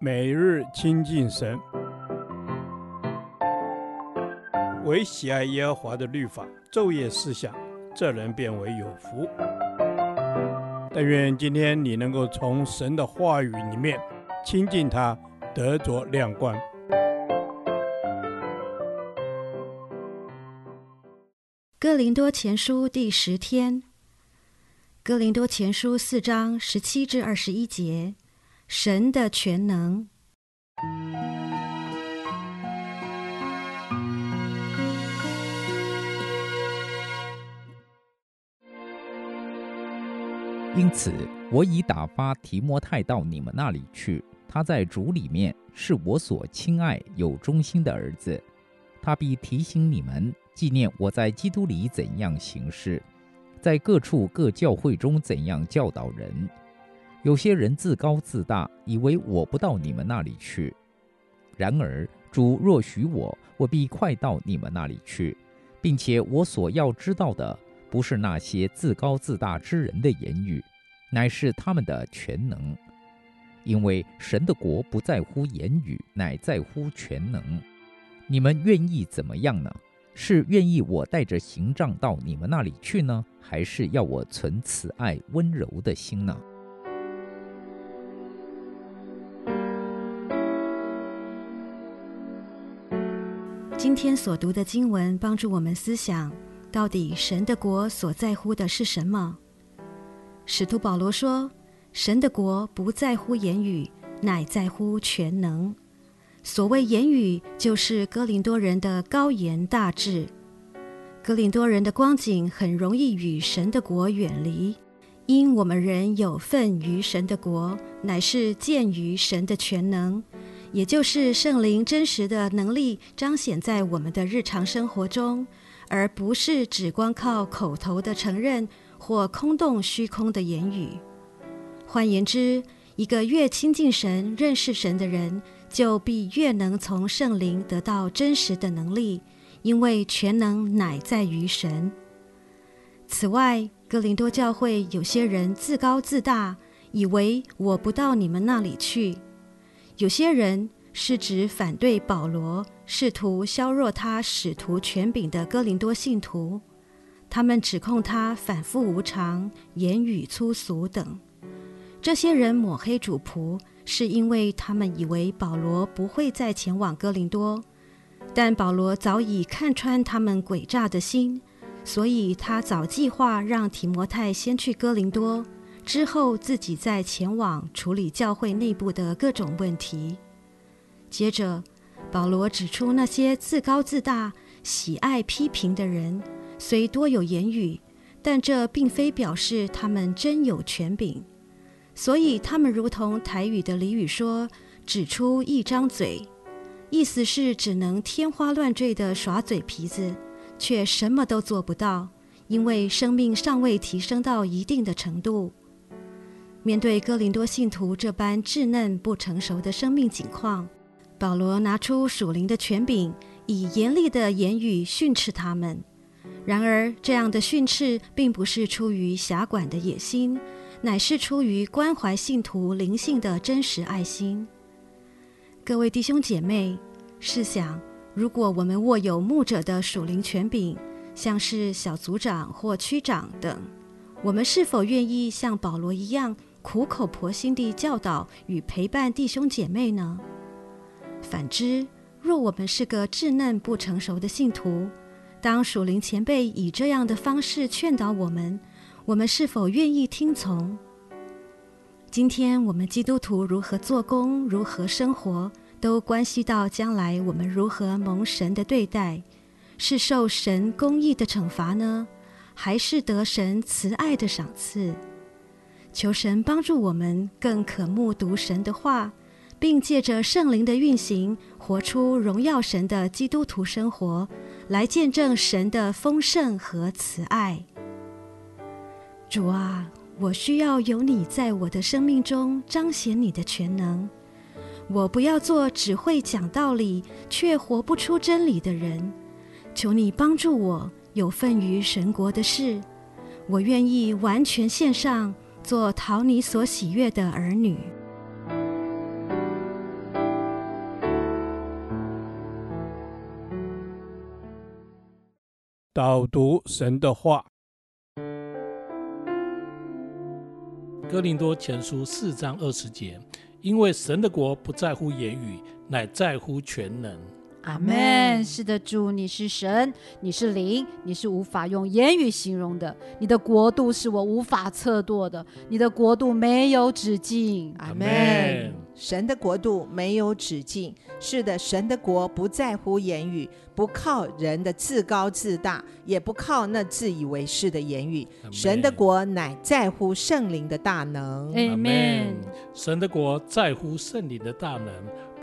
每日亲近神，唯喜爱耶和华的律法，昼夜思想，这人便为有福。但愿今天你能够从神的话语里面亲近他，得着亮光。哥林多前书第十天，哥林多前书四章十七至二十一节。神的全能，因此我已打发提摩太到你们那里去。他在主里面是我所亲爱有忠心的儿子，他必提醒你们，纪念我在基督里怎样行事，在各处各教会中怎样教导人。有些人自高自大，以为我不到你们那里去。然而主若许我，我必快到你们那里去，并且我所要知道的，不是那些自高自大之人的言语，乃是他们的全能。因为神的国不在乎言语，乃在乎全能。你们愿意怎么样呢？是愿意我带着刑杖到你们那里去呢，还是要我存慈爱温柔的心呢？今天所读的经文帮助我们思想，到底神的国所在乎的是什么？使徒保罗说：“神的国不在乎言语，乃在乎全能。”所谓言语，就是哥林多人的高言大志。哥林多人的光景很容易与神的国远离，因我们人有份于神的国，乃是见于神的全能。也就是圣灵真实的能力彰显在我们的日常生活中，而不是只光靠口头的承认或空洞虚空的言语。换言之，一个越亲近神、认识神的人，就必越能从圣灵得到真实的能力，因为全能乃在于神。此外，哥林多教会有些人自高自大，以为我不到你们那里去。有些人是指反对保罗，试图削弱他使徒权柄的哥林多信徒，他们指控他反复无常、言语粗俗等。这些人抹黑主仆，是因为他们以为保罗不会再前往哥林多，但保罗早已看穿他们诡诈的心，所以他早计划让提摩太先去哥林多。之后，自己再前往处理教会内部的各种问题。接着，保罗指出那些自高自大、喜爱批评的人，虽多有言语，但这并非表示他们真有权柄。所以，他们如同台语的俚语说：“只出一张嘴”，意思是只能天花乱坠地耍嘴皮子，却什么都做不到，因为生命尚未提升到一定的程度。面对哥林多信徒这般稚嫩不成熟的生命景况，保罗拿出属灵的权柄，以严厉的言语训斥他们。然而，这样的训斥并不是出于辖管的野心，乃是出于关怀信徒灵性的真实爱心。各位弟兄姐妹，试想，如果我们握有牧者的属灵权柄，像是小组长或区长等，我们是否愿意像保罗一样，苦口婆心地教导与陪伴弟兄姐妹呢？反之，若我们是个稚嫩不成熟的信徒，当属灵前辈以这样的方式劝导我们，我们是否愿意听从？今天我们基督徒如何做工、如何生活，都关系到将来我们如何蒙神的对待，是受神公义的惩罚呢，还是得神慈爱的赏赐？求神帮助我们更渴慕读神的话，并借着圣灵的运行，活出荣耀神的基督徒生活，来见证神的丰盛和慈爱。主啊，我需要有你在我的生命中彰显你的全能。我不要做只会讲道理却活不出真理的人。求你帮助我有份于神国的事我愿意完全献上做讨你所喜悦的儿女。导读神的话。哥林多前书四章二十节因为神的国不在乎言语乃在乎全能。阿门。是的，主，你是神，你是灵，你是无法用言语形容的。你的国度是我无法测度的，你的国度没有止境。阿门。神的国度没有止境。是的，神的国不在乎言语，不靠人的自高自大，也不靠那自以为是的言语。神的国乃在乎圣灵的大能。阿门。神的国在乎圣灵的大能。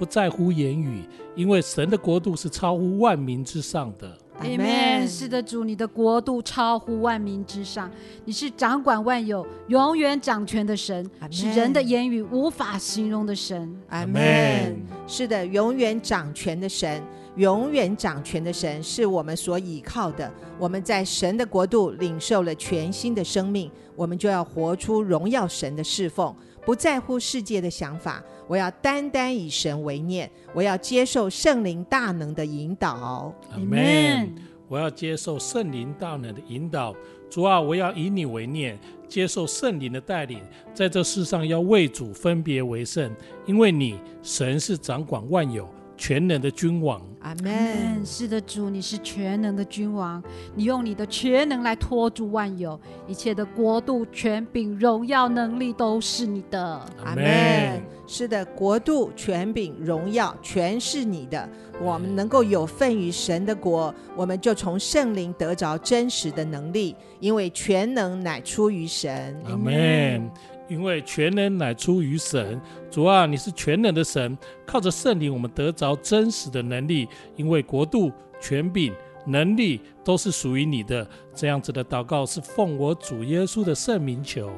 不在乎言语，因为神的国度是超乎万民之上的。Amen。是的，主，你的国度超乎万民之上，你是掌管万有、永远掌权的神，是人的言语无法形容的神。Amen。是的，永远掌权的神，永远掌权的神是我们所倚靠的。我们在神的国度领受了全新的生命，我们就要活出荣耀神的侍奉。不在乎世界的想法，我要单单以神为念。我要接受圣灵大能的引导。阿门。我要接受圣灵大能的引导。主啊，我要以你为念，接受圣灵的带领，在这世上要为主分别为圣，因为你神是掌管万有。全能的君王，阿门。是的，主，你是全能的君王，你用你的全能来托住万有，一切的国度、权柄、荣耀、能力都是你的，阿门。是的，国度、权柄、荣耀全是你的。我们能够有份于神的国，我们就从圣灵得着真实的能力，因为全能乃出于神，阿门。因为全能乃出于神，主啊，你是全能的神，靠着圣灵，我们得着真实的能力。因为国度、权柄、能力都是属于你的。这样子的祷告是奉我主耶稣的圣名求，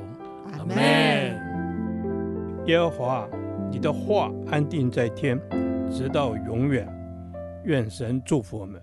阿门。耶和华，你的话安定在天，直到永远。愿神祝福我们。